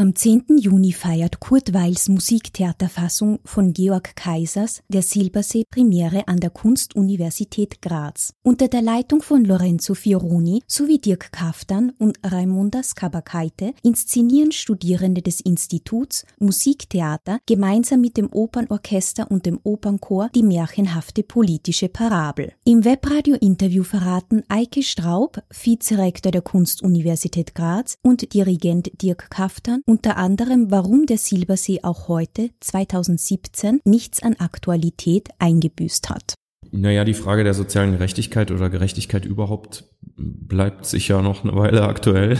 Am 10. Juni feiert Kurt Weils Musiktheaterfassung von Georg Kaisers der Silbersee Premiere an der Kunstuniversität Graz. Unter der Leitung von Lorenzo Fioroni sowie Dirk Kaftan und Raimunda Skabakaite inszenieren Studierende des Instituts Musiktheater gemeinsam mit dem Opernorchester und dem Opernchor die märchenhafte politische Parabel. Im Webradio-Interview verraten Eike Straub, Vizerektor der Kunstuniversität Graz und Dirigent Dirk Kaftan unter anderem, warum der Silbersee auch heute, 2017, nichts an Aktualität eingebüßt hat. Naja, die Frage der sozialen Gerechtigkeit oder Gerechtigkeit überhaupt bleibt sicher noch eine Weile aktuell.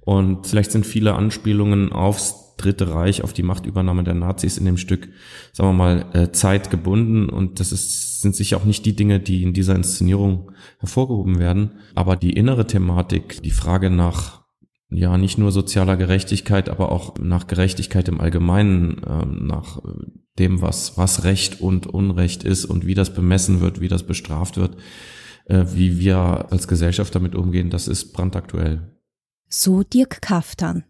Und vielleicht sind viele Anspielungen aufs Dritte Reich, auf die Machtübernahme der Nazis in dem Stück, sagen wir mal, äh, zeitgebunden. Und das ist, sind sicher auch nicht die Dinge, die in dieser Inszenierung hervorgehoben werden. Aber die innere Thematik, die Frage nach ja nicht nur sozialer Gerechtigkeit, aber auch nach Gerechtigkeit im Allgemeinen, ähm, nach äh, dem, was, was Recht und Unrecht ist und wie das bemessen wird, wie das bestraft wird, äh, wie wir als Gesellschaft damit umgehen, das ist brandaktuell. So Dirk Kaftan.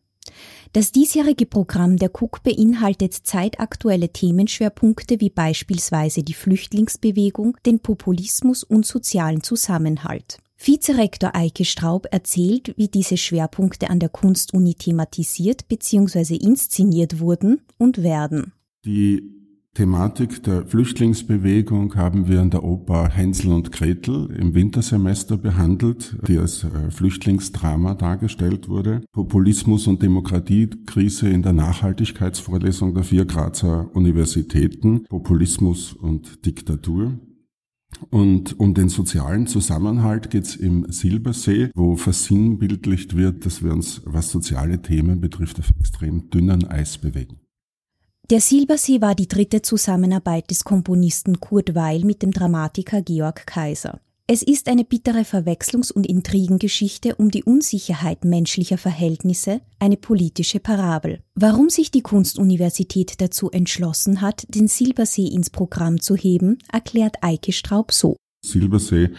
Das diesjährige Programm der KUK beinhaltet zeitaktuelle Themenschwerpunkte wie beispielsweise die Flüchtlingsbewegung, den Populismus und sozialen Zusammenhalt. Vizerektor Eike Straub erzählt, wie diese Schwerpunkte an der Kunstuni thematisiert bzw. inszeniert wurden und werden. Die Thematik der Flüchtlingsbewegung haben wir in der Oper Hänsel und Gretel im Wintersemester behandelt, die als äh, Flüchtlingsdrama dargestellt wurde. Populismus und Demokratiekrise in der Nachhaltigkeitsvorlesung der vier Grazer Universitäten, Populismus und Diktatur. Und um den sozialen Zusammenhalt geht's im Silbersee, wo versinnbildlicht wird, dass wir uns, was soziale Themen betrifft, auf extrem dünnen Eis bewegen. Der Silbersee war die dritte Zusammenarbeit des Komponisten Kurt Weil mit dem Dramatiker Georg Kaiser. Es ist eine bittere Verwechslungs- und Intrigengeschichte um die Unsicherheit menschlicher Verhältnisse, eine politische Parabel. Warum sich die Kunstuniversität dazu entschlossen hat, den Silbersee ins Programm zu heben, erklärt Eike Straub so. Silbersee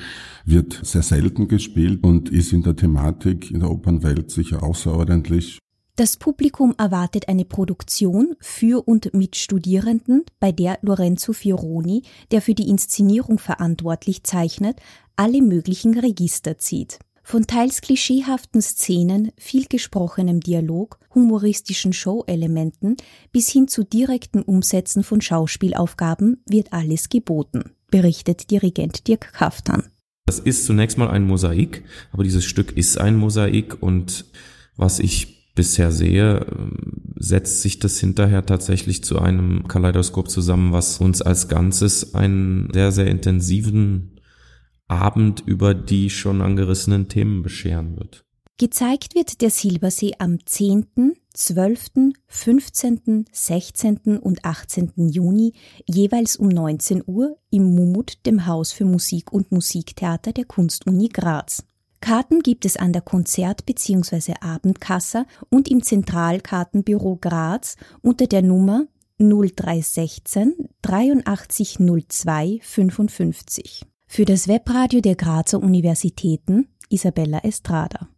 wird sehr selten gespielt und ist in der Thematik in der Opernwelt sicher außerordentlich. Das Publikum erwartet eine Produktion für und mit Studierenden, bei der Lorenzo Fioroni, der für die Inszenierung verantwortlich zeichnet, alle möglichen Register zieht. Von teils klischeehaften Szenen, viel gesprochenem Dialog, humoristischen Show-Elementen bis hin zu direkten Umsätzen von Schauspielaufgaben wird alles geboten, berichtet Dirigent Dirk Kaftan. Das ist zunächst mal ein Mosaik, aber dieses Stück ist ein Mosaik und was ich bisher sehe, setzt sich das hinterher tatsächlich zu einem Kaleidoskop zusammen, was uns als Ganzes einen sehr, sehr intensiven Abend über die schon angerissenen Themen bescheren wird. Gezeigt wird der Silbersee am 10., 12., 15., 16. und 18. Juni jeweils um 19 Uhr im Mumut, dem Haus für Musik und Musiktheater der Kunstuni Graz. Karten gibt es an der Konzert- bzw. Abendkasse und im Zentralkartenbüro Graz unter der Nummer 0316 8302 55. Für das Webradio der Grazer Universitäten Isabella Estrada.